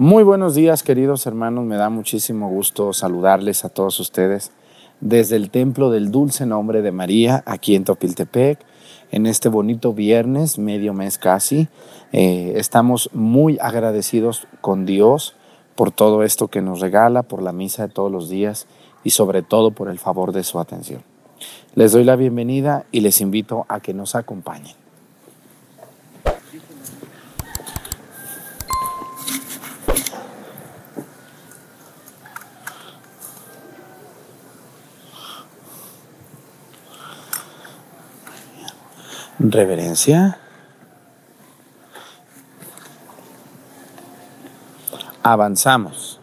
Muy buenos días, queridos hermanos. Me da muchísimo gusto saludarles a todos ustedes desde el Templo del Dulce Nombre de María, aquí en Topiltepec, en este bonito viernes, medio mes casi. Eh, estamos muy agradecidos con Dios por todo esto que nos regala, por la misa de todos los días y sobre todo por el favor de su atención. Les doy la bienvenida y les invito a que nos acompañen. Reverencia. Avanzamos.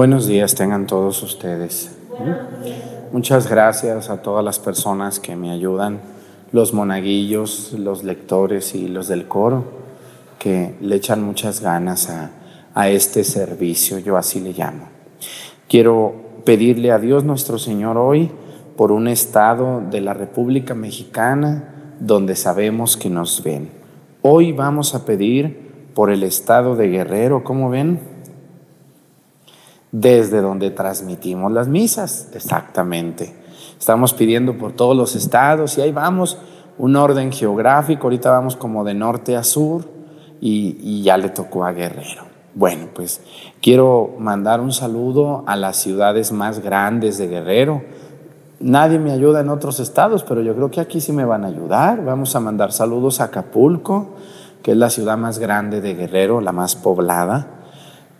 Buenos días tengan todos ustedes. Muchas gracias a todas las personas que me ayudan, los monaguillos, los lectores y los del coro, que le echan muchas ganas a, a este servicio, yo así le llamo. Quiero pedirle a Dios nuestro Señor hoy por un estado de la República Mexicana donde sabemos que nos ven. Hoy vamos a pedir por el estado de Guerrero, ¿cómo ven? Desde donde transmitimos las misas, exactamente. Estamos pidiendo por todos los estados y ahí vamos, un orden geográfico, ahorita vamos como de norte a sur y, ya le tocó a Guerrero. Bueno, pues quiero mandar un saludo a las ciudades más grandes de Guerrero. Nadie me ayuda en otros estados, pero yo creo que aquí sí me van a ayudar. Vamos a mandar saludos a Acapulco, que es la ciudad más grande de Guerrero, la más poblada.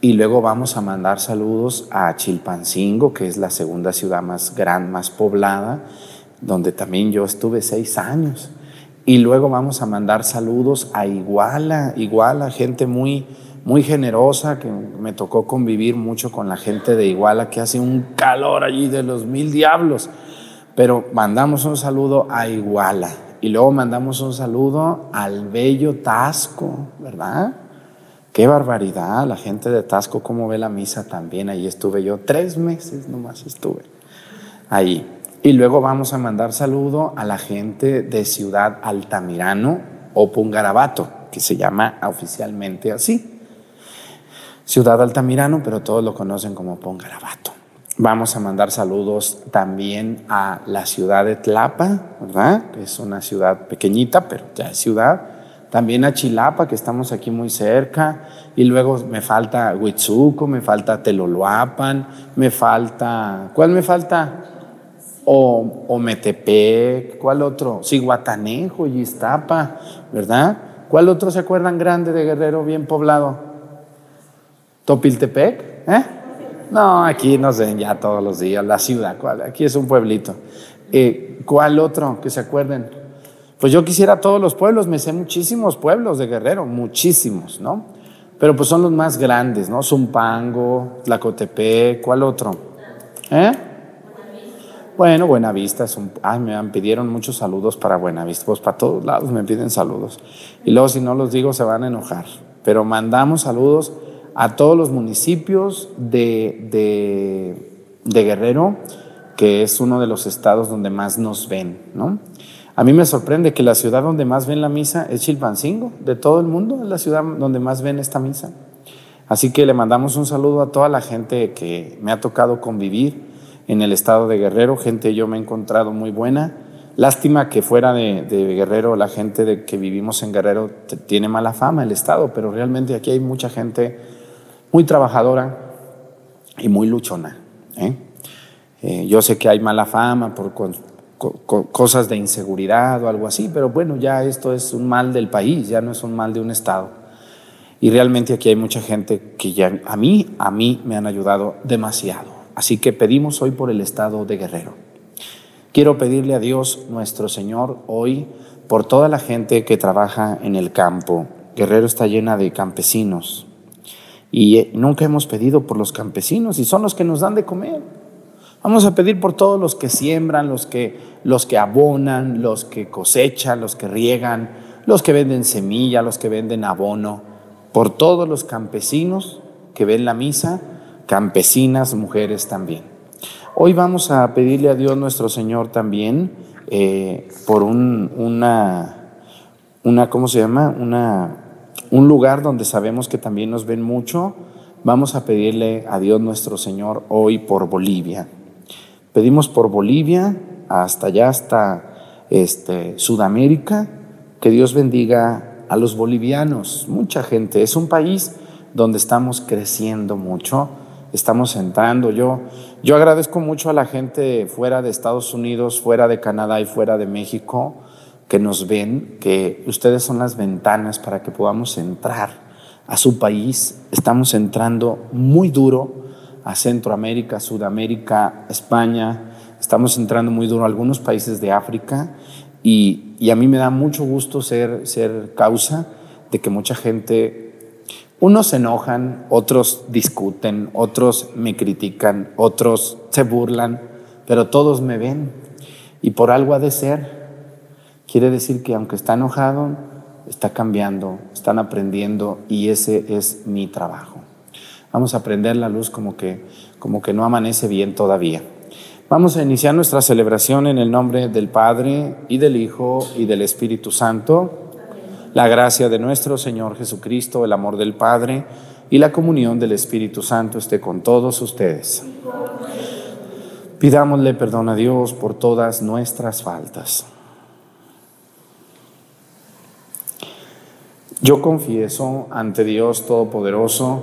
Y luego vamos a mandar saludos a Chilpancingo, que es la segunda ciudad más grande, más poblada, donde también yo estuve seis años. Y luego vamos a mandar saludos a Iguala, Iguala, gente muy, muy generosa, que me tocó convivir mucho con la gente de Iguala, que hace un calor allí de los mil diablos. Pero mandamos un saludo a Iguala. Y luego mandamos un saludo al bello Tasco, ¿verdad? Qué barbaridad, la gente de Tasco, cómo ve la misa también. Ahí estuve yo, tres meses nomás estuve ahí. Y luego vamos a mandar saludo a la gente de Ciudad Altamirano o Pungarabato, que se llama oficialmente así. Ciudad Altamirano, pero todos lo conocen como Pungarabato. Vamos a mandar saludos también a la ciudad de Tlapa, ¿verdad? Es una ciudad pequeñita, pero ya es ciudad también a Chilapa, que estamos aquí muy cerca, y luego me falta Huitzuco, me falta Teloloapan, me falta, ¿cuál me falta? O, o Metepec, ¿cuál otro? Sí, Guatanejo, Iztapa, ¿verdad? ¿Cuál otro se acuerdan grande de Guerrero, bien poblado? Topiltepec, ¿eh? No, aquí nos ven ya todos los días, la ciudad, ¿cuál? Aquí es un pueblito. Eh, ¿Cuál otro que se acuerden? Pues yo quisiera todos los pueblos, me sé muchísimos pueblos de Guerrero, muchísimos, ¿no? Pero pues son los más grandes, ¿no? Zumpango, Tlacotepec, ¿cuál otro? ¿Eh? Bueno, Buenavista es un... Ay, me pidieron muchos saludos para Buenavista, pues para todos lados me piden saludos. Y luego si no los digo se van a enojar. Pero mandamos saludos a todos los municipios de, de, de Guerrero, que es uno de los estados donde más nos ven, ¿no? A mí me sorprende que la ciudad donde más ven la misa es Chilpancingo, de todo el mundo, es la ciudad donde más ven esta misa. Así que le mandamos un saludo a toda la gente que me ha tocado convivir en el estado de Guerrero, gente yo me he encontrado muy buena. Lástima que fuera de, Guerrero, la gente de que vivimos en Guerrero tiene mala fama el estado, pero realmente aquí hay mucha gente muy trabajadora y muy luchona. ¿eh? Eh, yo sé que hay mala fama por cosas de inseguridad o algo así, pero bueno, ya esto es un mal del país, ya no es un mal de un Estado. Y realmente aquí hay mucha gente que ya a mí, a mí me han ayudado demasiado. Así que pedimos hoy por el Estado de Guerrero. Quiero pedirle a Dios nuestro Señor hoy por toda la gente que trabaja en el campo. Guerrero está llena de campesinos y eh, nunca hemos pedido por los campesinos y son los que nos dan de comer. Vamos a pedir por todos los que siembran, los que, los que abonan, los que cosechan, los que riegan, los que venden semilla, los que venden abono, por todos los campesinos que ven la misa, campesinas, mujeres también. Hoy vamos a pedirle a Dios nuestro Señor también eh, por un, una, una, ¿cómo se llama? Una, un lugar donde sabemos que también nos ven mucho. Vamos a pedirle a Dios nuestro Señor hoy por Bolivia. Pedimos por Bolivia, hasta allá, hasta este, Sudamérica, que Dios bendiga a los bolivianos, mucha gente. Es un país donde estamos creciendo mucho, estamos entrando. Yo, yo agradezco mucho a la gente fuera de Estados Unidos, fuera de Canadá y fuera de México que nos ven, que ustedes son las ventanas para que podamos entrar a su país. Estamos entrando muy duro a Centroamérica, Sudamérica, España, estamos entrando muy duro a algunos países de África y, y, a mí me da mucho gusto ser, ser causa de que mucha gente, unos se enojan, otros discuten, otros me critican, otros se burlan, pero todos me ven y por algo ha de ser. Quiere decir que aunque está enojado, está cambiando, están aprendiendo y ese es mi trabajo. Vamos a prender la luz como que, como que no amanece bien todavía. Vamos a iniciar nuestra celebración en el nombre del Padre y del Hijo y del Espíritu Santo. La gracia de nuestro Señor Jesucristo, el amor del Padre y la comunión del Espíritu Santo esté con todos ustedes. Pidámosle perdón a Dios por todas nuestras faltas. Yo confieso ante Dios Todopoderoso,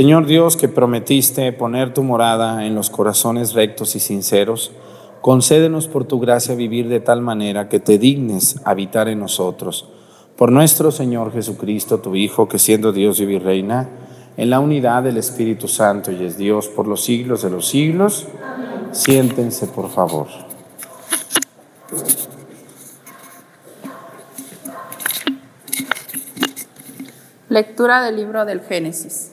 Señor Dios, que prometiste poner tu morada en los corazones rectos y sinceros, concédenos por tu gracia vivir de tal manera que te dignes habitar en nosotros. Por nuestro Señor Jesucristo, tu Hijo, que siendo Dios y reina, en la unidad del Espíritu Santo y es Dios por los siglos de los siglos. Siéntense, por favor. Lectura del libro del Génesis.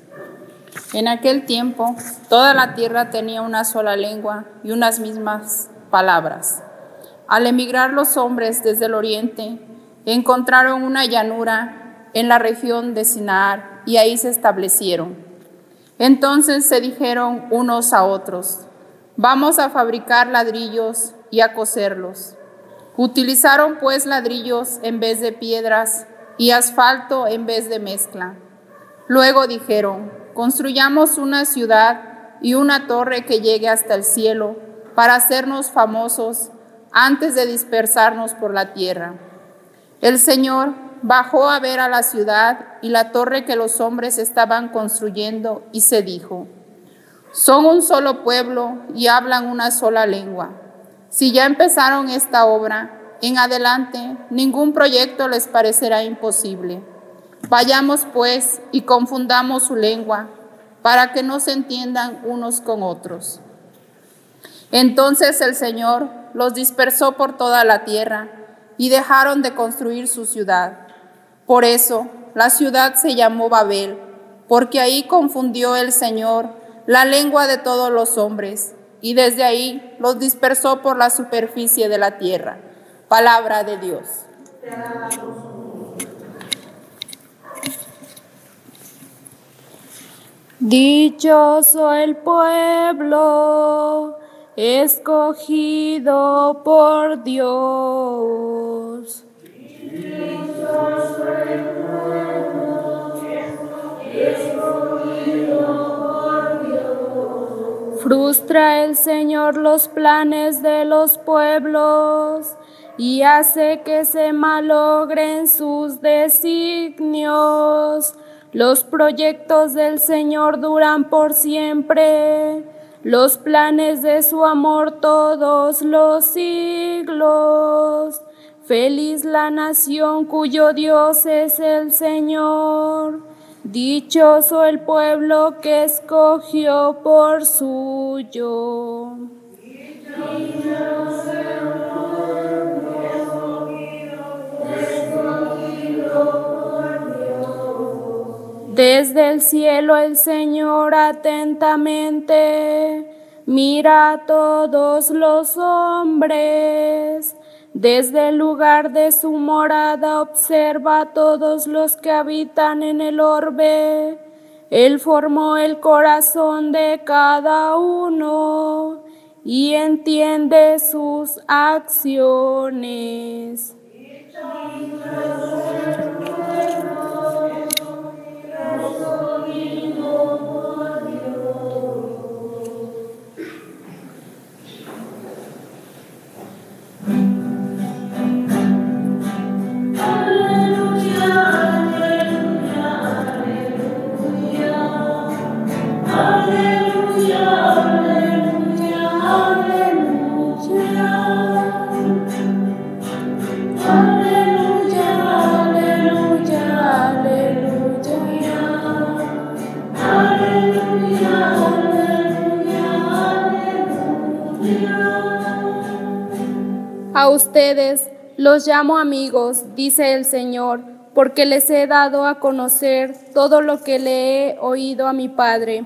En aquel tiempo, toda la tierra tenía una sola lengua y unas mismas palabras. Al emigrar los hombres desde el oriente, encontraron una llanura en la región de Sinar y ahí se establecieron. Entonces se dijeron unos a otros, vamos a fabricar ladrillos y a coserlos. Utilizaron pues ladrillos en vez de piedras y asfalto en vez de mezcla. Luego dijeron, construyamos una ciudad y una torre que llegue hasta el cielo para hacernos famosos antes de dispersarnos por la tierra. El Señor bajó a ver a la ciudad y la torre que los hombres estaban construyendo y se dijo, son un solo pueblo y hablan una sola lengua. Si ya empezaron esta obra, en adelante ningún proyecto les parecerá imposible. Vayamos pues y confundamos su lengua para que no se entiendan unos con otros. Entonces el Señor los dispersó por toda la tierra y dejaron de construir su ciudad. Por eso la ciudad se llamó Babel, porque ahí confundió el Señor la lengua de todos los hombres y desde ahí los dispersó por la superficie de la tierra. Palabra de Dios. Dichoso el pueblo escogido por Dios. Dichoso el pueblo escogido por Dios. Frustra el Señor los planes de los pueblos y hace que se malogren sus designios. Los proyectos del Señor duran por siempre, los planes de su amor todos los siglos. Feliz la nación cuyo Dios es el Señor. Dichoso el pueblo que escogió por suyo. Desde el cielo el Señor atentamente mira a todos los hombres. Desde el lugar de su morada observa a todos los que habitan en el orbe. Él formó el corazón de cada uno y entiende sus acciones. Ustedes los llamo amigos, dice el Señor, porque les he dado a conocer todo lo que le he oído a mi Padre.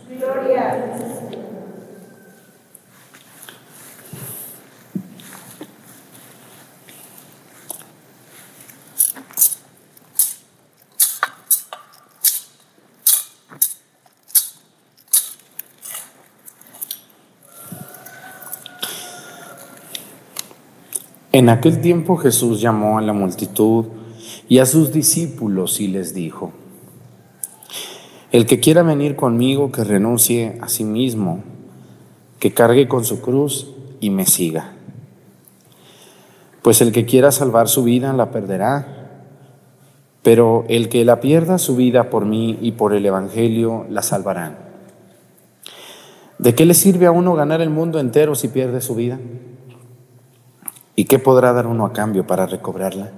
En aquel tiempo Jesús llamó a la multitud y a sus discípulos y les dijo, el que quiera venir conmigo, que renuncie a sí mismo, que cargue con su cruz y me siga. Pues el que quiera salvar su vida la perderá, pero el que la pierda su vida por mí y por el Evangelio la salvarán. ¿De qué le sirve a uno ganar el mundo entero si pierde su vida? ¿Y qué podrá dar uno a cambio para recobrarla?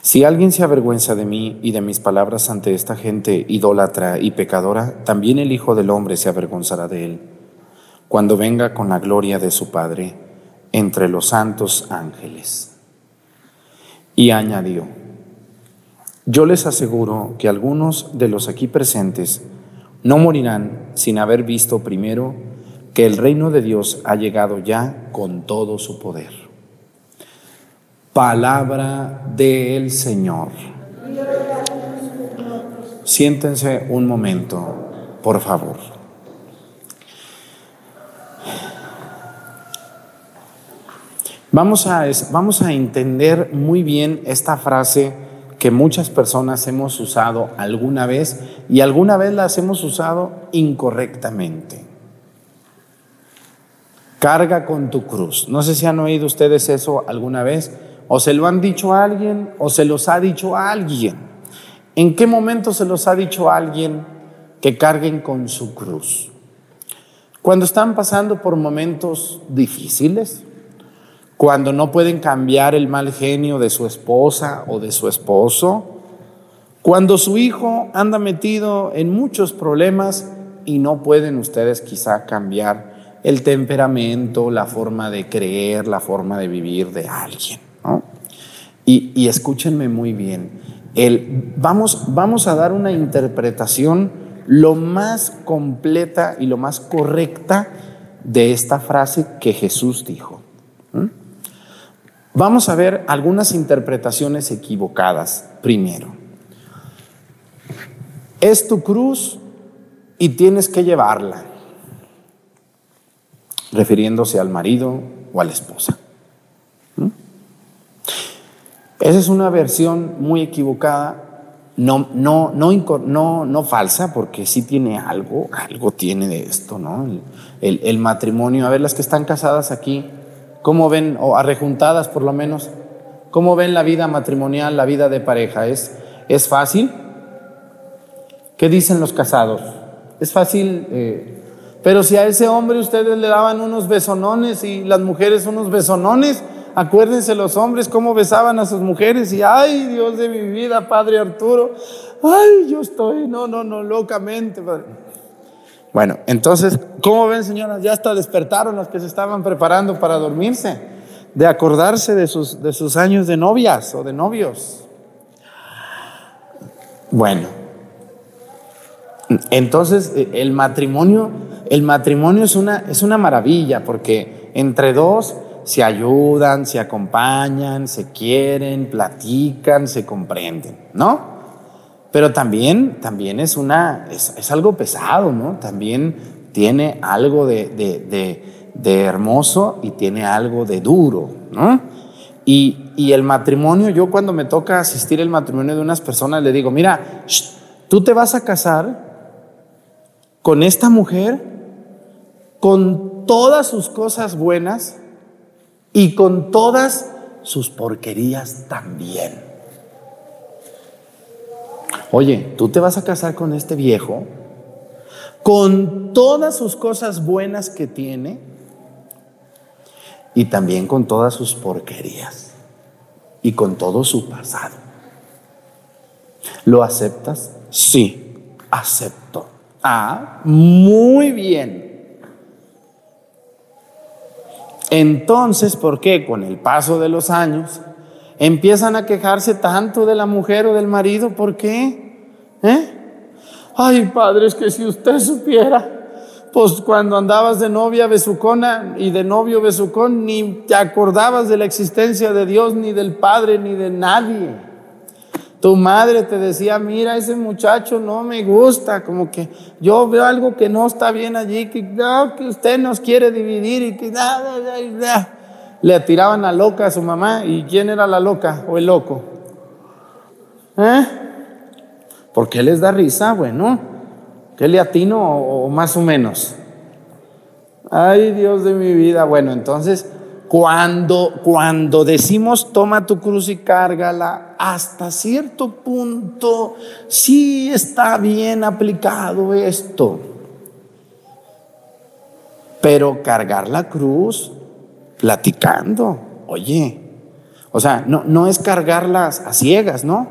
Si alguien se avergüenza de mí y de mis palabras ante esta gente idólatra y pecadora, también el Hijo del Hombre se avergonzará de él, cuando venga con la gloria de su Padre entre los santos ángeles. Y añadió, yo les aseguro que algunos de los aquí presentes no morirán sin haber visto primero que el reino de Dios ha llegado ya con todo su poder. Palabra del Señor. Siéntense un momento, por favor. Vamos a, vamos a entender muy bien esta frase que muchas personas hemos usado alguna vez y alguna vez las hemos usado incorrectamente. Carga con tu cruz. No sé si han oído ustedes eso alguna vez, o se lo han dicho a alguien, o se los ha dicho a alguien. ¿En qué momento se los ha dicho a alguien que carguen con su cruz? Cuando están pasando por momentos difíciles, cuando no pueden cambiar el mal genio de su esposa o de su esposo, cuando su hijo anda metido en muchos problemas y no pueden ustedes quizá cambiar el temperamento, la forma de creer, la forma de vivir de alguien. Y, escúchenme muy bien, el, vamos, vamos a dar una interpretación lo más completa y lo más correcta de esta frase que Jesús dijo. Vamos a ver algunas interpretaciones equivocadas primero. Es tu cruz y tienes que llevarla refiriéndose al marido o a la esposa. ¿Mm? Esa es una versión muy equivocada, no, no, no, no, falsa, porque sí tiene algo, algo tiene de esto, ¿no? El, el, matrimonio, a ver las que están casadas aquí, ¿cómo ven, o arrejuntadas por lo menos, cómo ven la vida matrimonial, la vida de pareja? ¿Es, es fácil? ¿Qué dicen los casados? ¿Es fácil eh, pero si a ese hombre ustedes le daban unos besonones y las mujeres unos besonones, acuérdense los hombres cómo besaban a sus mujeres y, ay, Dios de mi vida, Padre Arturo, ay, yo estoy, no, no, no, locamente. Bueno, entonces, ¿cómo ven, señoras? Ya hasta despertaron las que se estaban preparando para dormirse, de acordarse de sus, de sus años de novias o de novios. Bueno, entonces el matrimonio el matrimonio es una, es una maravilla porque entre dos se ayudan, se acompañan, se quieren, platican, se comprenden, ¿no? Pero también, también es, una, es, algo pesado, ¿no? También tiene algo de, hermoso y tiene algo de duro, ¿no? Y, y, el matrimonio, yo cuando me toca asistir al matrimonio de unas personas, le digo, mira, tú te vas a casar con esta mujer con todas sus cosas buenas y con todas sus porquerías también. Oye, tú te vas a casar con este viejo con todas sus cosas buenas que tiene y también con todas sus porquerías y con todo su pasado. ¿Lo aceptas? Sí, acepto. Ah, muy bien. Entonces, ¿por qué? Con el paso de los años, empiezan a quejarse tanto de la mujer o del marido. ¿Por qué? ¿Eh? Ay, padre, es que si usted supiera, pues cuando andabas de novia besucona y de novio besucón, ni te acordabas de la existencia de Dios, ni del Padre, ni de nadie. Tu madre te decía, mira, ese muchacho no me gusta, como que yo veo algo que no está bien allí, que, que usted nos quiere dividir y que nada, le tiraban a loca a su mamá. ¿Y quién era la loca o el loco? ¿Eh? ¿Por qué les da risa? Bueno, ¿qué le atino o, o más o menos? Ay, Dios de mi vida. Bueno, entonces, cuando, cuando decimos toma tu cruz y cárgala, hasta cierto punto sí está bien aplicado esto. Pero cargar la cruz platicando, oye, o sea, no, no es cargarlas a ciegas, ¿no?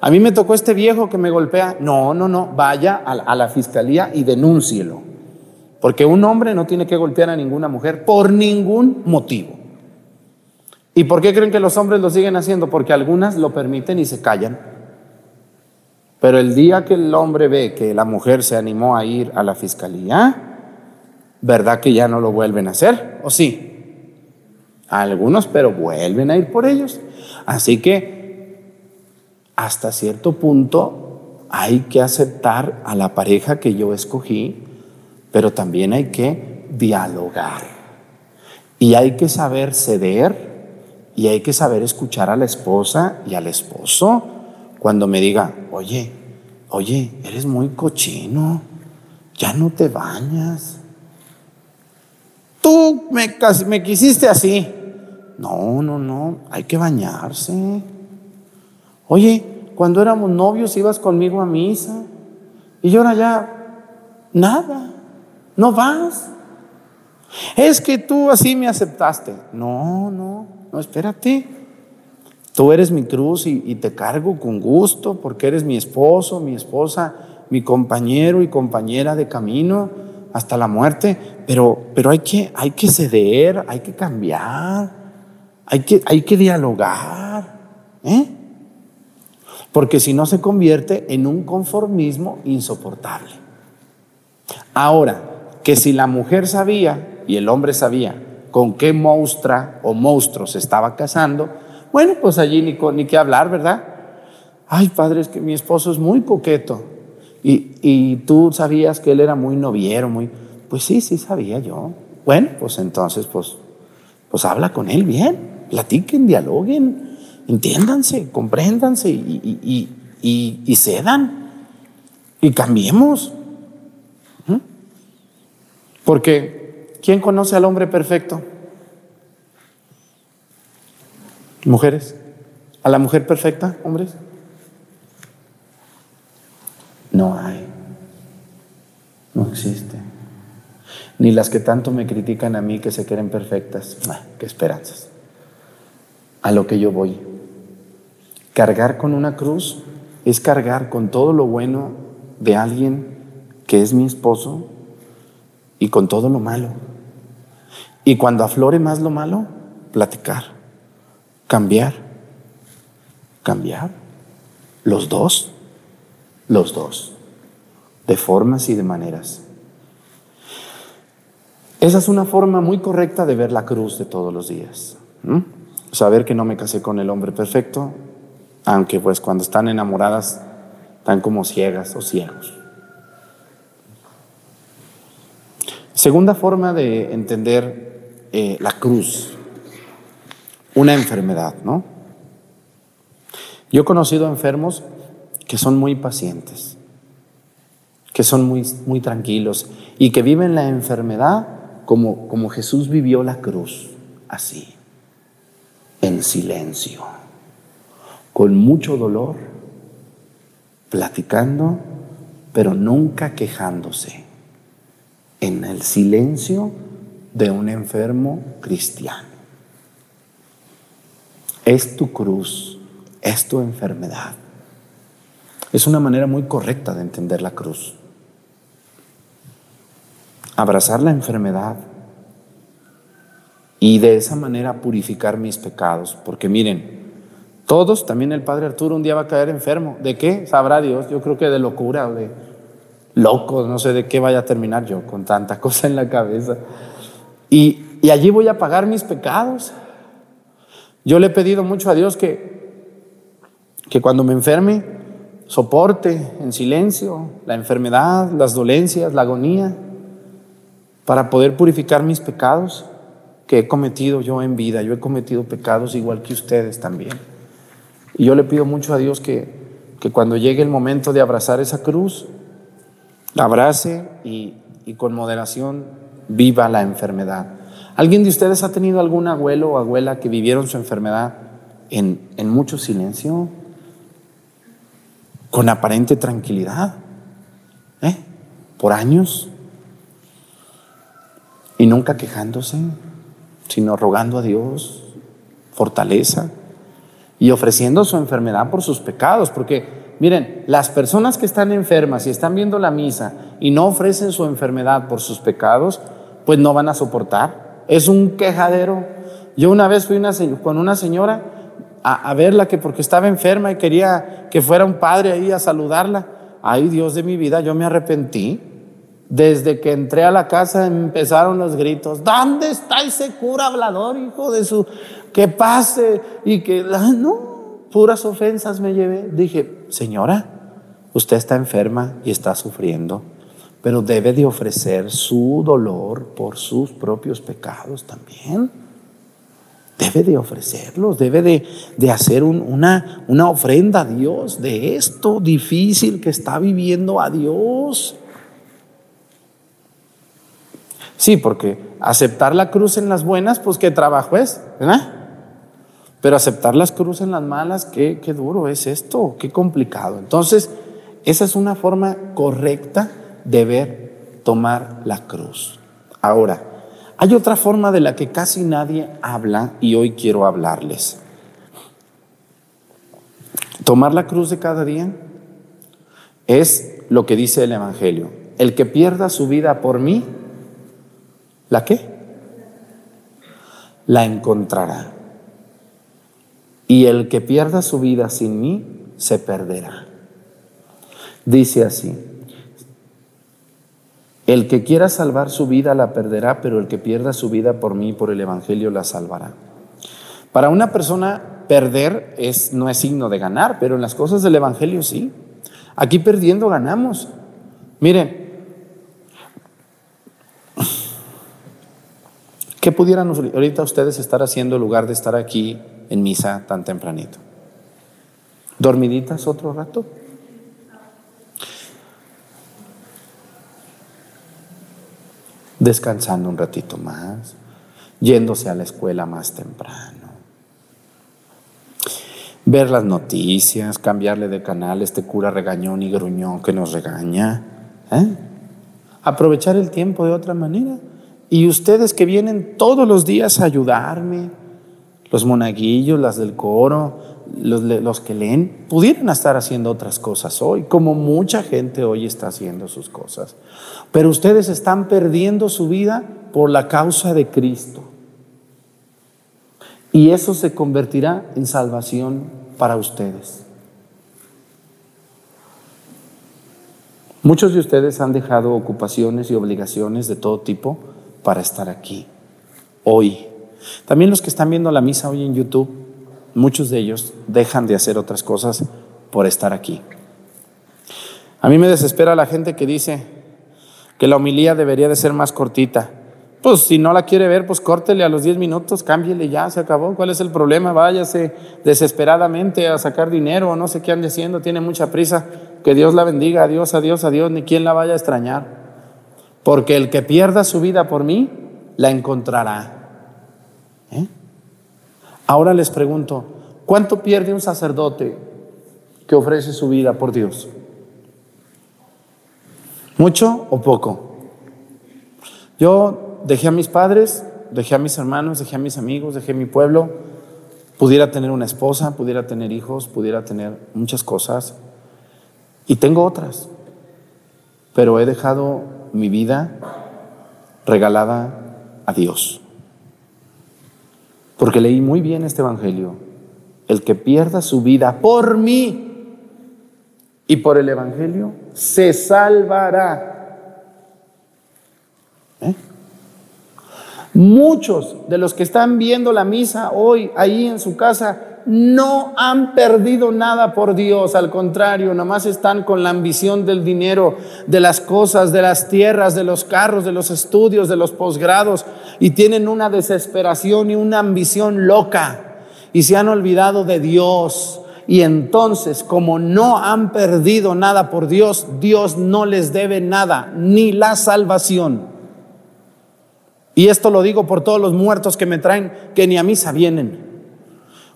A mí me tocó este viejo que me golpea. No, no, no, vaya a, a la fiscalía y denúncielo. Porque un hombre no tiene que golpear a ninguna mujer por ningún motivo. ¿Y por qué creen que los hombres lo siguen haciendo? Porque algunas lo permiten y se callan. Pero el día que el hombre ve que la mujer se animó a ir a la fiscalía, ¿verdad que ya no lo vuelven a hacer? ¿O sí? Algunos, pero vuelven a ir por ellos. Así que hasta cierto punto hay que aceptar a la pareja que yo escogí, pero también hay que dialogar. Y hay que saber ceder y hay que saber escuchar a la esposa y al esposo cuando me diga, oye, oye, eres muy cochino, ya no te bañas. Tú me, me quisiste así. No, no, no, hay que bañarse. Oye, cuando éramos novios ibas conmigo a misa y ahora ya nada, no vas. Es que tú así me aceptaste. No, no, no, espérate. Tú eres mi cruz y, te cargo con gusto porque eres mi esposo, mi esposa, mi compañero y compañera de camino hasta la muerte. Pero, pero hay, que, hay que ceder, hay que cambiar. Hay que, hay que dialogar, ¿eh? porque si no se convierte en un conformismo insoportable. Ahora, que si la mujer sabía y el hombre sabía con qué monstrua o monstruo se estaba casando, bueno, pues allí ni, ni qué hablar, ¿verdad? Ay, padre, es que mi esposo es muy coqueto. Y, y tú sabías que él era muy noviero, muy... Pues sí, sí sabía yo. Bueno, pues entonces, pues, pues habla con él bien platiquen, dialoguen, entiéndanse, compréndanse y, y, y, y cedan y cambiemos. ¿Mm? Porque, ¿quién conoce al hombre perfecto? Mujeres. ¿A la mujer perfecta, hombres? No hay. No existe. Ni las que tanto me critican a mí que se quieren perfectas. Ah, qué esperanzas a lo que yo voy. Cargar con una cruz es cargar con todo lo bueno de alguien que es mi esposo y con todo lo malo. Y cuando aflore más lo malo, platicar, cambiar, cambiar. Los dos, los dos, de formas y de maneras. Esa es una forma muy correcta de ver la cruz de todos los días saber que no me casé con el hombre perfecto, aunque pues cuando están enamoradas están como ciegas o ciegos. Segunda forma de entender eh, la cruz, una enfermedad, ¿no? Yo he conocido enfermos que son muy pacientes, que son muy, muy tranquilos y que viven la enfermedad como, como Jesús vivió la cruz, así en silencio, con mucho dolor, platicando, pero nunca quejándose, en el silencio de un enfermo cristiano. Es tu cruz, es tu enfermedad. Es una manera muy correcta de entender la cruz. Abrazar la enfermedad y de esa manera purificar mis pecados. Porque miren, todos, también el Padre Arturo un día va a caer enfermo. ¿De qué? Sabrá Dios. Yo creo que de locura o de loco, no sé de qué vaya a terminar yo con tanta cosa en la cabeza. Y, allí voy a pagar mis pecados. Yo le he pedido mucho a Dios que, que cuando me enferme, soporte en silencio la enfermedad, las dolencias, la agonía, para poder purificar mis pecados que he cometido yo en vida. Yo he cometido pecados igual que ustedes también. Y yo le pido mucho a Dios que, que cuando llegue el momento de abrazar esa cruz, la abrace y, y con moderación viva la enfermedad. ¿Alguien de ustedes ha tenido algún abuelo o abuela que vivieron su enfermedad en, en mucho silencio? Con aparente tranquilidad. ¿Eh? Por años. Y nunca quejándose, sino rogando a Dios fortaleza y ofreciendo su enfermedad por sus pecados, porque miren, las personas que están enfermas y están viendo la misa y no ofrecen su enfermedad por sus pecados, pues no van a soportar. Es un quejadero. Yo una vez fui con una señora a, a verla que porque estaba enferma y quería que fuera un padre ahí a saludarla. Ay, Dios de mi vida, yo me arrepentí. Desde que entré a la casa empezaron los gritos, ¿dónde está ese cura hablador, hijo de su... que pase y que... No, puras ofensas me llevé. Dije, señora, usted está enferma y está sufriendo, pero debe de ofrecer su dolor por sus propios pecados también. Debe de ofrecerlos, debe de, de hacer un, una, una ofrenda a Dios de esto difícil que está viviendo a Dios. Sí, porque aceptar la cruz en las buenas, pues qué trabajo es, ¿verdad? Pero aceptar las cruz en las malas, qué, qué duro es esto, qué complicado. Entonces, esa es una forma correcta de ver tomar la cruz. Ahora, hay otra forma de la que casi nadie habla y hoy quiero hablarles. Tomar la cruz de cada día es lo que dice el Evangelio. El que pierda su vida por mí, ¿La qué? La encontrará. Y el que pierda su vida sin mí, se perderá. Dice así, el que quiera salvar su vida la perderá, pero el que pierda su vida por mí, por el Evangelio, la salvará. Para una persona perder es, no es signo de ganar, pero en las cosas del Evangelio sí. Aquí perdiendo ganamos. Miren, ¿Qué pudieran ahorita ustedes estar haciendo en lugar de estar aquí en misa tan tempranito? ¿Dormiditas otro rato? Descansando un ratito más, yéndose a la escuela más temprano, ver las noticias, cambiarle de canal este cura regañón y gruñón que nos regaña, ¿eh? aprovechar el tiempo de otra manera. Y ustedes que vienen todos los días a ayudarme, los monaguillos, las del coro, los, que leen, pudieran estar haciendo otras cosas hoy, como mucha gente hoy está haciendo sus cosas. Pero ustedes están perdiendo su vida por la causa de Cristo. Y eso se convertirá en salvación para ustedes. Muchos de ustedes han dejado ocupaciones y obligaciones de todo tipo para estar aquí, hoy. También los que están viendo la misa hoy en YouTube, muchos de ellos dejan de hacer otras cosas por estar aquí. A mí me desespera la gente que dice que la homilía debería de ser más cortita. Pues si no la quiere ver, pues córtele a los 10 minutos, cámbiele ya, se acabó. ¿Cuál es el problema? Váyase desesperadamente a sacar dinero no sé qué ande haciendo, tiene mucha prisa. Que Dios la bendiga, adiós, adiós, adiós, ni quien la vaya a extrañar porque el que pierda su vida por mí, la encontrará. ¿Eh? Ahora les pregunto, ¿cuánto pierde un sacerdote que ofrece su vida por Dios? ¿Mucho o poco? Yo dejé a mis padres, dejé a mis hermanos, dejé a mis amigos, dejé mi pueblo, pudiera tener una esposa, pudiera tener hijos, pudiera tener muchas cosas, y tengo otras, pero he dejado mi vida regalada a Dios. Porque leí muy bien este Evangelio. El que pierda su vida por mí y por el Evangelio se salvará. ¿Eh? Muchos de los que están viendo la misa hoy ahí en su casa no han perdido nada por Dios, al contrario, nomás están con la ambición del dinero, de las cosas, de las tierras, de los carros, de los estudios, de los posgrados, y tienen una desesperación y una ambición loca, y se han olvidado de Dios. Y entonces, como no han perdido nada por Dios, Dios no les debe nada, ni la salvación. Y esto lo digo por todos los muertos que me traen, que ni a misa vienen.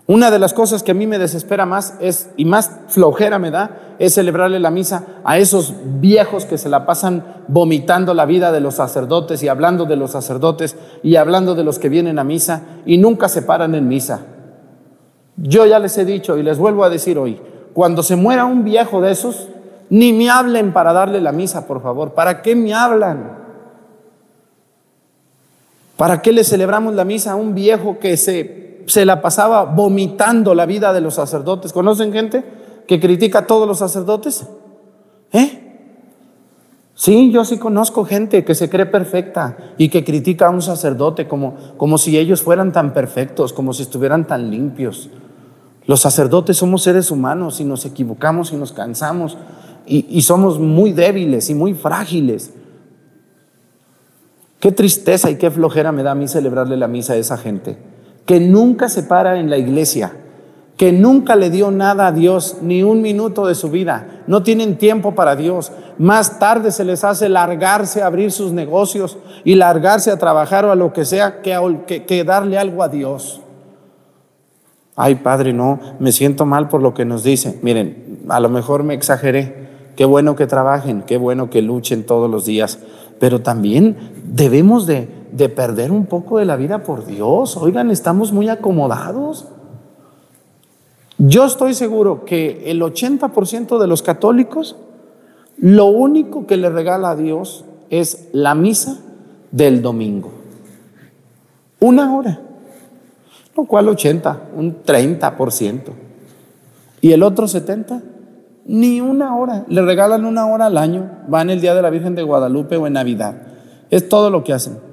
Una de las cosas que a mí me desespera más es, y más flojera me da, es celebrarle la misa a esos viejos que se la pasan vomitando la vida de los sacerdotes y hablando de los sacerdotes y hablando de los que vienen a misa y nunca se paran en misa. Yo ya les he dicho y les vuelvo a decir hoy, cuando se muera un viejo de esos, ni me hablen para darle la misa, por favor. ¿Para qué me hablan? ¿Para qué le celebramos la misa a un viejo que se se la pasaba vomitando la vida de los sacerdotes. ¿Conocen gente que critica a todos los sacerdotes? ¿Eh? Sí, yo sí conozco gente que se cree perfecta y que critica a un sacerdote como, como si ellos fueran tan perfectos, como si estuvieran tan limpios. Los sacerdotes somos seres humanos y nos equivocamos y nos cansamos y, y somos muy débiles y muy frágiles. Qué tristeza y qué flojera me da a mí celebrarle la misa a esa gente que nunca se para en la iglesia, que nunca le dio nada a Dios, ni un minuto de su vida, no tienen tiempo para Dios. Más tarde se les hace largarse a abrir sus negocios y largarse a trabajar o a lo que sea que, darle algo a Dios. Ay, Padre, no, me siento mal por lo que nos dice. Miren, a lo mejor me exageré. Qué bueno que trabajen, qué bueno que luchen todos los días, pero también debemos de, de perder un poco de la vida por Dios. Oigan, estamos muy acomodados. Yo estoy seguro que el 80% de los católicos, lo único que le regala a Dios es la misa del domingo. Una hora. Lo cual 80, un 30%. Y el otro 70, ni una hora. Le regalan una hora al año. Van el día de la Virgen de Guadalupe o en Navidad. Es todo lo que hacen.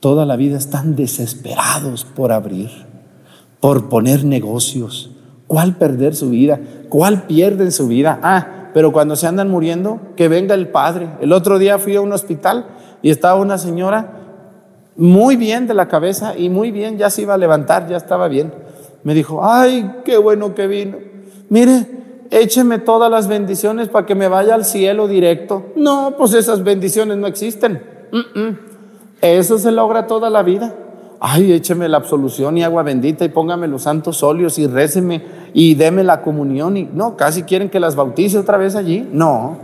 Toda la vida están desesperados por abrir, por poner negocios. ¿Cuál perder su vida? ¿Cuál pierden su vida? Ah, pero cuando se andan muriendo, que venga el Padre. El otro día fui a un hospital y estaba una señora muy bien de la cabeza y muy bien, ya se iba a levantar, ya estaba bien. Me dijo, ay, qué bueno que vino. Mire, écheme todas las bendiciones para que me vaya al cielo directo. No, pues esas bendiciones no existen. Eso se logra toda la vida. Ay, écheme la absolución y agua bendita y póngame los santos óleos y réceme y deme la comunión. Y no, casi quieren que las bautice otra vez allí. No,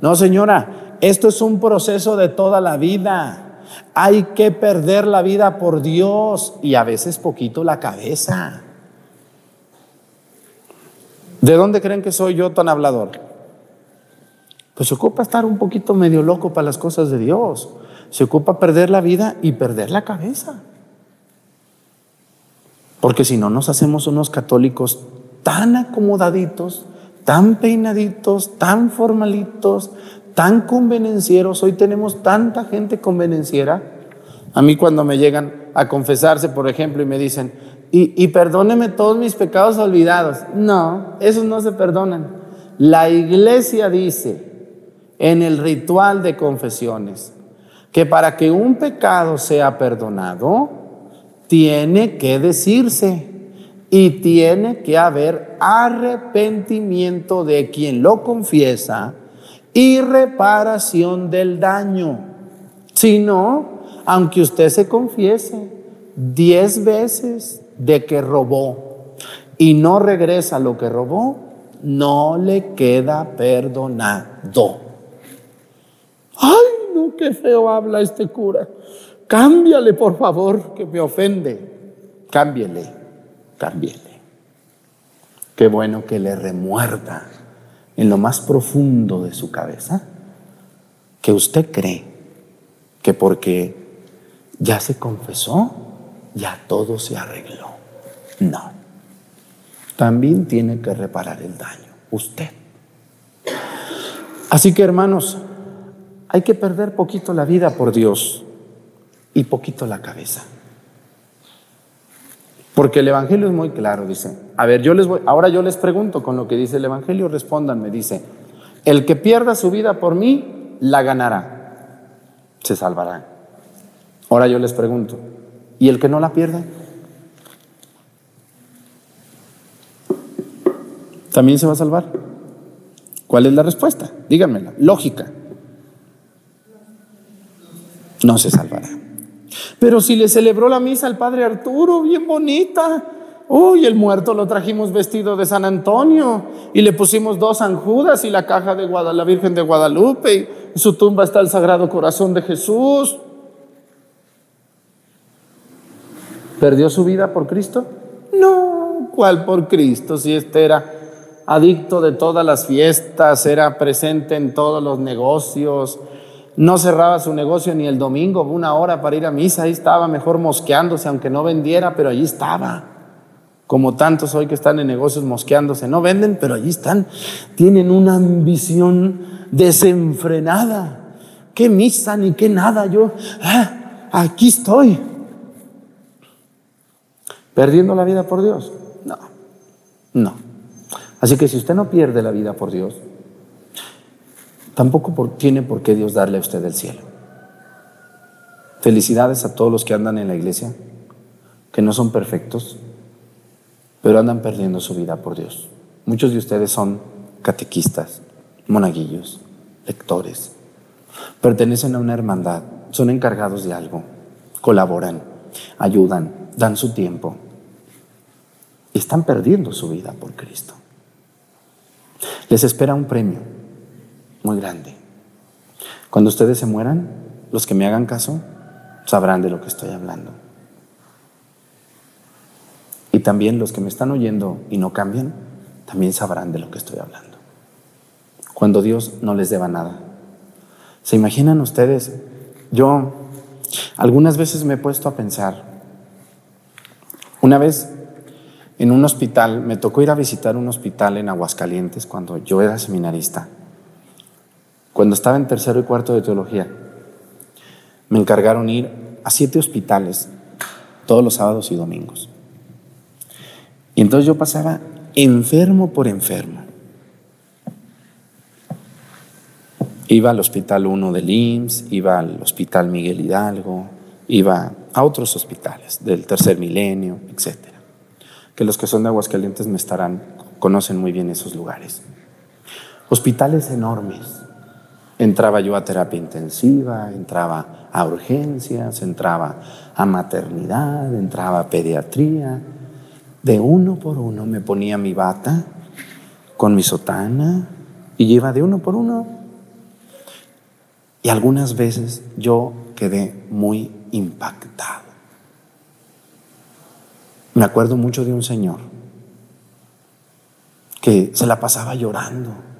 no, señora, esto es un proceso de toda la vida. Hay que perder la vida por Dios y a veces poquito la cabeza. ¿De dónde creen que soy yo tan hablador? Pues ocupa estar un poquito medio loco para las cosas de Dios se ocupa perder la vida y perder la cabeza. Porque si no nos hacemos unos católicos tan acomodaditos, tan peinaditos, tan formalitos, tan convenencieros, hoy tenemos tanta gente convenenciera. A mí cuando me llegan a confesarse, por ejemplo, y me dicen, y, y perdóneme todos mis pecados olvidados. No, esos no se perdonan. La iglesia dice en el ritual de confesiones, que para que un pecado sea perdonado, tiene que decirse y tiene que haber arrepentimiento de quien lo confiesa y reparación del daño. Si no, aunque usted se confiese diez veces de que robó y no regresa lo que robó, no le queda perdonado. ¡Ay! No, qué feo habla este cura. Cámbiale, por favor, que me ofende. Cámbiale, cámbiale. Qué bueno que le remuerda en lo más profundo de su cabeza que usted cree que porque ya se confesó, ya todo se arregló. No. También tiene que reparar el daño, usted. Así que hermanos, hay que perder poquito la vida por Dios y poquito la cabeza. Porque el Evangelio es muy claro, dice. A ver, yo les voy, ahora yo les pregunto con lo que dice el Evangelio, respóndanme, dice, el que pierda su vida por mí, la ganará, se salvará. Ahora yo les pregunto, ¿y el que no la pierda? ¿También se va a salvar? ¿Cuál es la respuesta? Díganmela, lógica. No se salvará. Pero si le celebró la misa al padre Arturo, bien bonita. Uy, el muerto lo trajimos vestido de San Antonio y le pusimos dos anjudas y la caja de la Virgen de Guadalupe y su tumba está el Sagrado Corazón de Jesús. ¿Perdió su vida por Cristo? No, ¿cuál por Cristo? Si este era adicto de todas las fiestas, era presente en todos los negocios, no cerraba su negocio ni el domingo, una hora para ir a misa, ahí estaba mejor mosqueándose, aunque no vendiera, pero allí estaba. Como tantos hoy que están en negocios mosqueándose, no venden, pero allí están. Tienen una ambición desenfrenada. ¿Qué misa ni qué nada? Yo, ah, aquí estoy. ¿Perdiendo la vida por Dios? No, no. Así que si usted no pierde la vida por Dios, tampoco tiene por qué Dios darle a usted el cielo. Felicidades a todos los que andan en la iglesia, que no son perfectos, pero andan perdiendo su vida por Dios. Muchos de ustedes son catequistas, monaguillos, lectores, pertenecen a una hermandad, son encargados de algo, colaboran, ayudan, dan su tiempo están perdiendo su vida por Cristo. Les espera un premio muy grande. Cuando ustedes se mueran, los que me hagan caso sabrán de lo que estoy hablando. Y también los que me están oyendo y no cambian, también sabrán de lo que estoy hablando. Cuando Dios no les deba nada. ¿Se imaginan ustedes? Yo algunas veces me he puesto a pensar. Una vez en un hospital, me tocó ir a visitar un hospital en Aguascalientes cuando yo era seminarista cuando estaba en tercero y cuarto de teología, me encargaron ir a siete hospitales todos los sábados y domingos. Y entonces yo pasaba enfermo por enfermo. Iba al Hospital 1 del IMSS, iba al Hospital Miguel Hidalgo, iba a otros hospitales del tercer milenio, etc. Que los que son de Aguascalientes me estarán, conocen muy bien esos lugares. Hospitales enormes, Entraba yo a terapia intensiva, entraba a urgencias, entraba a maternidad, entraba a pediatría. De uno por uno me ponía mi bata con mi sotana y iba de uno por uno. Y algunas veces yo quedé muy impactado. Me acuerdo mucho de un señor que se la pasaba llorando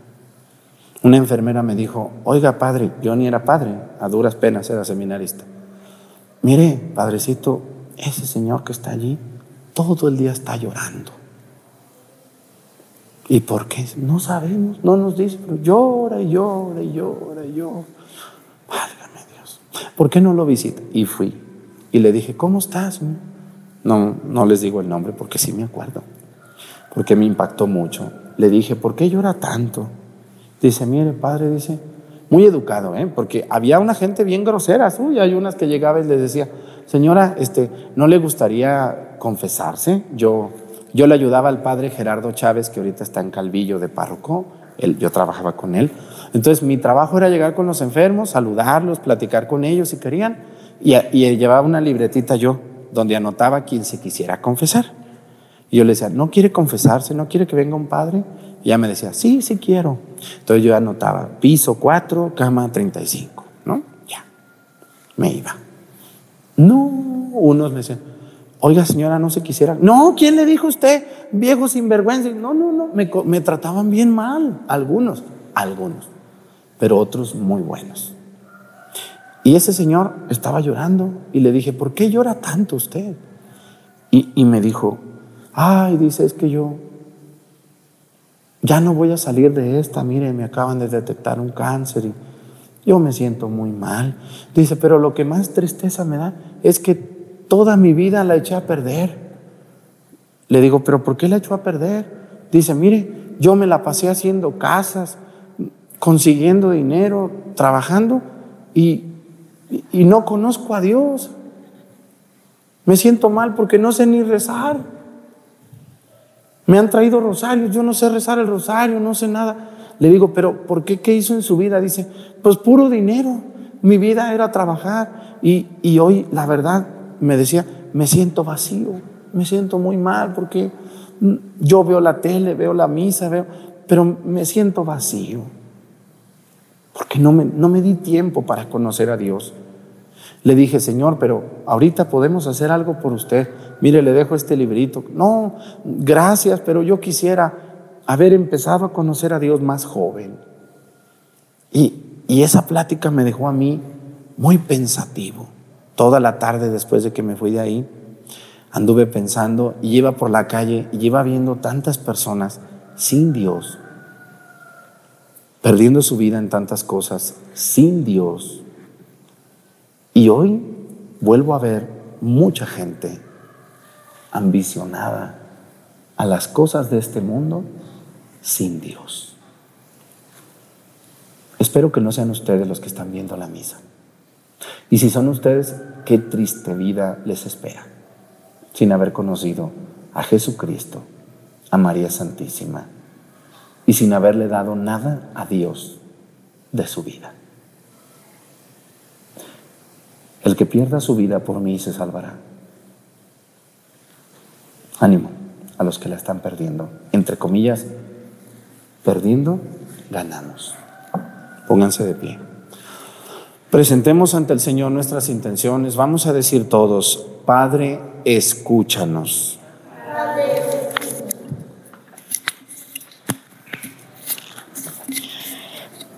una enfermera me dijo, oiga padre, yo ni era padre, a duras penas era seminarista. Mire, padrecito, ese señor que está allí todo el día está llorando. ¿Y por qué? No sabemos, no nos dice, pero llora y llora y llora y llora. Válgame Dios. ¿Por qué no lo visita? Y fui. Y le dije, ¿cómo estás? No, no les digo el nombre porque sí me acuerdo. Porque me impactó mucho. Le dije, ¿por qué llora tanto? Dice, mire, padre, dice, muy educado, ¿eh? porque había una gente bien grosera, y hay unas que llegaba y les decía, señora, este, ¿no le gustaría confesarse? Yo, yo le ayudaba al padre Gerardo Chávez, que ahorita está en Calvillo de párroco, él, yo trabajaba con él. Entonces mi trabajo era llegar con los enfermos, saludarlos, platicar con ellos si querían, y, y llevaba una libretita yo, donde anotaba quien se quisiera confesar. Y yo le decía, ¿no quiere confesarse? ¿No quiere que venga un padre? Y me decía, sí, sí quiero. Entonces yo anotaba, piso 4, cama 35, ¿no? Ya, me iba. No, unos me decían, oiga señora, no se quisiera. No, ¿quién le dijo usted? Viejo sinvergüenza. No, no, no, me, me trataban bien mal, algunos, algunos, pero otros muy buenos. Y ese señor estaba llorando y le dije, ¿por qué llora tanto usted? Y, y me dijo, ay, dice, es que yo ya no voy a salir de esta, mire, me acaban de detectar un cáncer y yo me siento muy mal. Dice, pero lo que más tristeza me da es que toda mi vida la eché a perder. Le digo, pero ¿por qué la echó a perder? Dice, mire, yo me la pasé haciendo casas, consiguiendo dinero, trabajando y, no conozco a Dios. Me siento mal porque no sé ni rezar. Me han traído rosarios, yo no sé rezar el rosario, no sé nada. Le digo, pero ¿por qué? ¿Qué hizo en su vida? Dice, pues puro dinero. Mi vida era trabajar y, y hoy, la verdad, me decía, me siento vacío, me siento muy mal porque yo veo la tele, veo la misa, veo, pero me siento vacío. Porque no me, no me di tiempo para conocer a Dios. Le dije, Señor, pero ahorita podemos hacer algo por usted. Mire, le dejo este librito. No, gracias, pero yo quisiera haber empezado a conocer a Dios más joven. Y, y esa plática me dejó a mí muy pensativo. Toda la tarde después de que me fui de ahí, anduve pensando y iba por la calle y iba viendo tantas personas sin Dios, perdiendo su vida en tantas cosas, sin Dios. Y hoy vuelvo a ver mucha gente ambicionada a las cosas de este mundo sin Dios. Espero que no sean ustedes los que están viendo la misa. Y si son ustedes, qué triste vida les espera sin haber conocido a Jesucristo, a María Santísima y sin haberle dado nada a Dios de su vida. El que pierda su vida por mí se salvará. Ánimo a los que la están perdiendo. Entre comillas, perdiendo, ganamos. Pónganse de pie. Presentemos ante el Señor nuestras intenciones. Vamos a decir todos, Padre, escúchanos.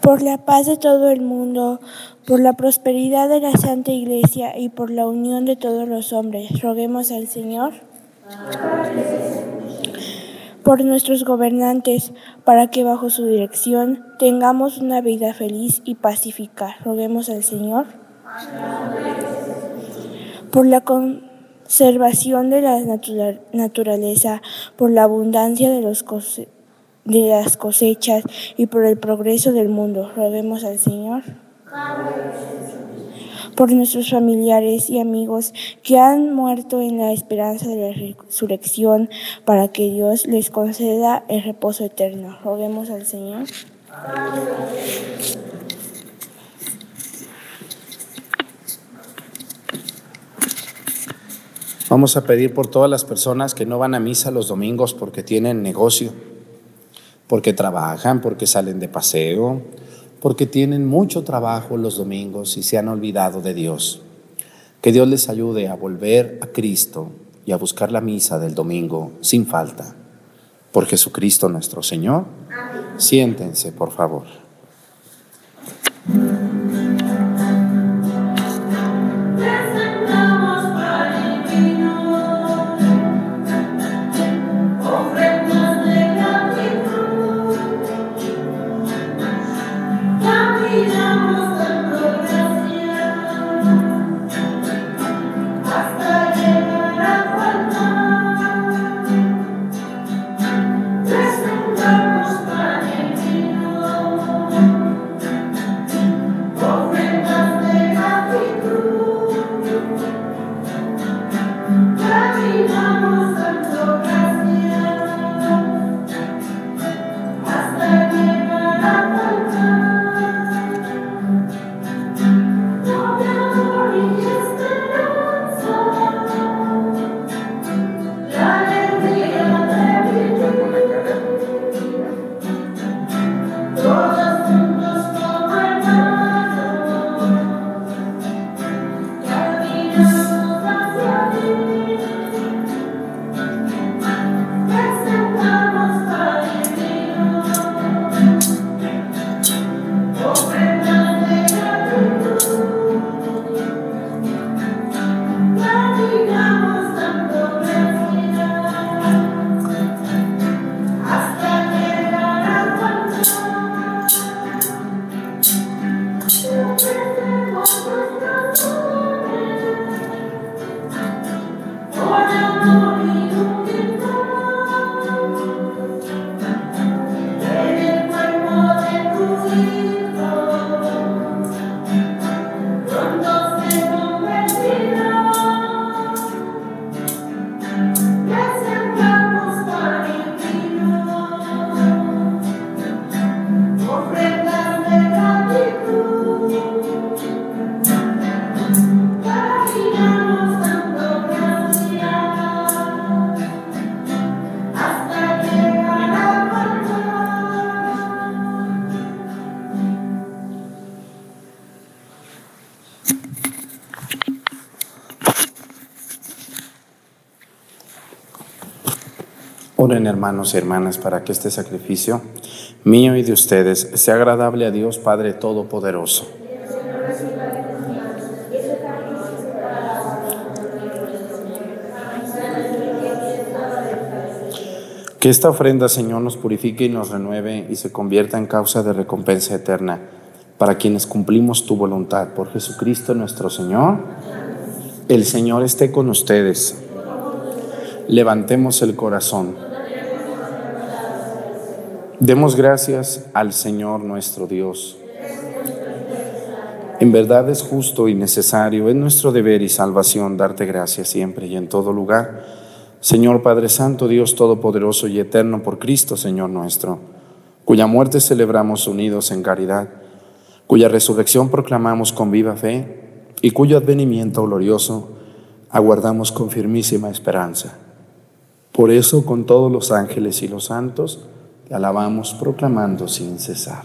Por la paz de todo el mundo, por la prosperidad de la Santa Iglesia y por la unión de todos los hombres, roguemos al Señor. Por nuestros gobernantes, para que bajo su dirección tengamos una vida feliz y pacífica, roguemos al Señor. Por la conservación de la naturaleza, por la abundancia de, de las cosechas y por el progreso del mundo, roguemos al Señor por nuestros familiares y amigos que han muerto en la esperanza de la resurrección, para que Dios les conceda el reposo eterno. Roguemos al Señor. Vamos a pedir por todas las personas que no van a misa los domingos porque tienen negocio, porque trabajan, porque salen de paseo, porque tienen mucho trabajo los domingos y se han olvidado de Dios. Que Dios les ayude a volver a Cristo y a buscar la misa del domingo sin falta. Por Jesucristo nuestro Señor. Siéntense, por favor. Hermanos y hermanas para que este sacrificio mío y de ustedes sea agradable a Dios Padre Todopoderoso. Que esta ofrenda, Señor, nos purifique y nos renueve y se convierta en causa de recompensa eterna para quienes cumplimos tu voluntad. Por Jesucristo nuestro Señor. El Señor esté con ustedes. Levantemos el corazón. Demos gracias al Señor nuestro Dios. En verdad es justo y necesario, es nuestro deber y salvación darte gracias siempre y en todo lugar Señor Padre Santo, Dios Todopoderoso y Eterno por Cristo, Señor nuestro, cuya muerte celebramos unidos en caridad, cuya resurrección proclamamos con viva fe y cuyo advenimiento glorioso aguardamos con firmísima esperanza. Por eso con todos los ángeles y los santos te alabamos proclamando sin cesar.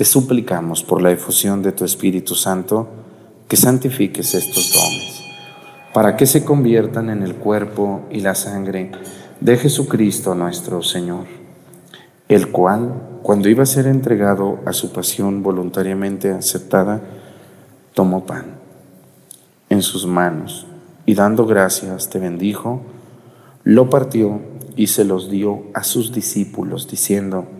te suplicamos por la efusión de tu Espíritu Santo que santifiques estos dones, para que se conviertan en el cuerpo y la sangre de Jesucristo nuestro Señor, el cual, cuando iba a ser entregado a su pasión voluntariamente aceptada, tomó pan en sus manos y dando gracias te bendijo, lo partió y se los dio a sus discípulos, diciendo,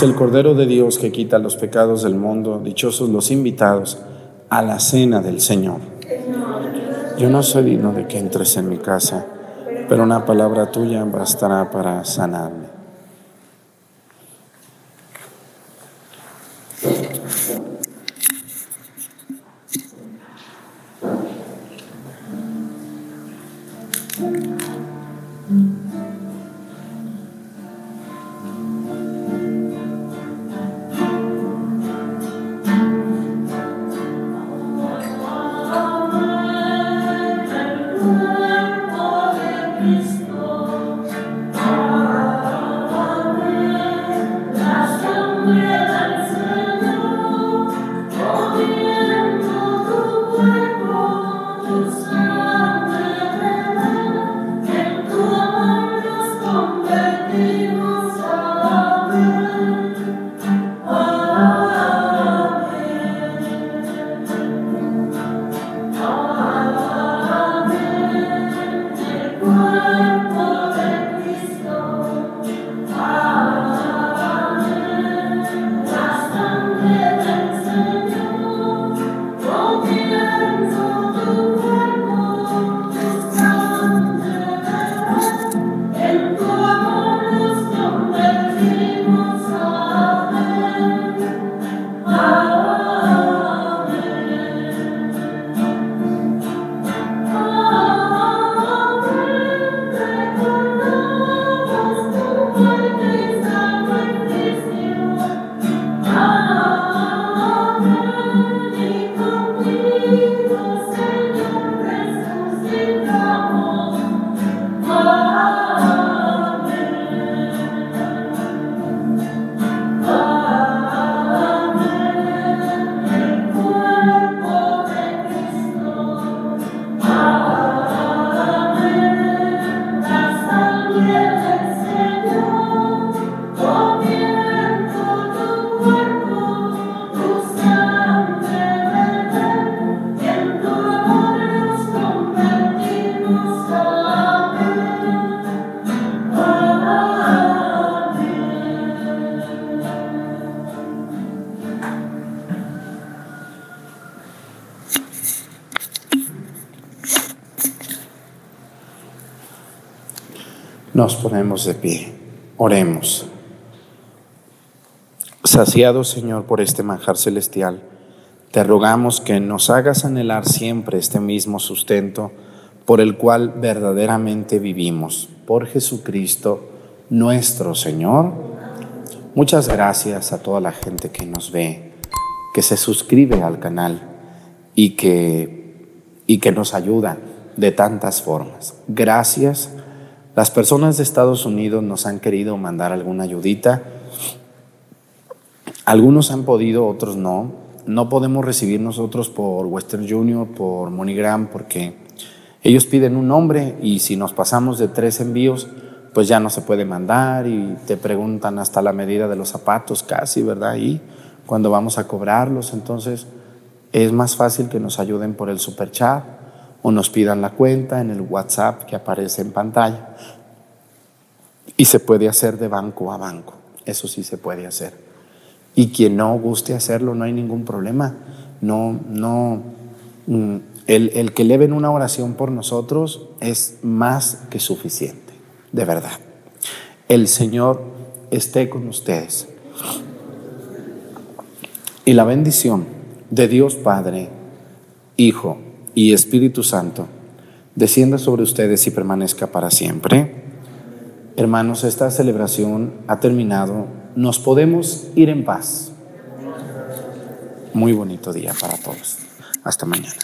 Es el Cordero de Dios que quita los pecados del mundo. Dichosos los invitados a la cena del Señor. Yo no soy digno de que entres en mi casa, pero una palabra tuya bastará para sanarme. Nos ponemos de pie. Oremos. Saciado, Señor, por este manjar celestial, te rogamos que nos hagas anhelar siempre este mismo sustento por el cual verdaderamente vivimos. Por Jesucristo, nuestro Señor. Muchas gracias a toda la gente que nos ve, que se suscribe al canal y que, y que nos ayuda de tantas formas. Gracias. Las personas de Estados Unidos nos han querido mandar alguna ayudita. Algunos han podido, otros no. No podemos recibir nosotros por Western Junior, por MoneyGram, porque ellos piden un nombre y si nos pasamos de tres envíos, pues ya no se puede mandar y te preguntan hasta la medida de los zapatos casi, ¿verdad? Y cuando vamos a cobrarlos, entonces es más fácil que nos ayuden por el super chat o nos pidan la cuenta en el WhatsApp que aparece en pantalla. Y se puede hacer de banco a banco, eso sí se puede hacer. Y quien no guste hacerlo, no hay ningún problema. No, no, mm, el, el que leven una oración por nosotros es más que suficiente, de verdad. El Señor esté con ustedes. Y la bendición de Dios Padre, Hijo y Espíritu Santo descienda sobre ustedes y permanezca para siempre. Hermanos, esta celebración ha terminado. Nos podemos ir en paz. Muy bonito día para todos. Hasta mañana.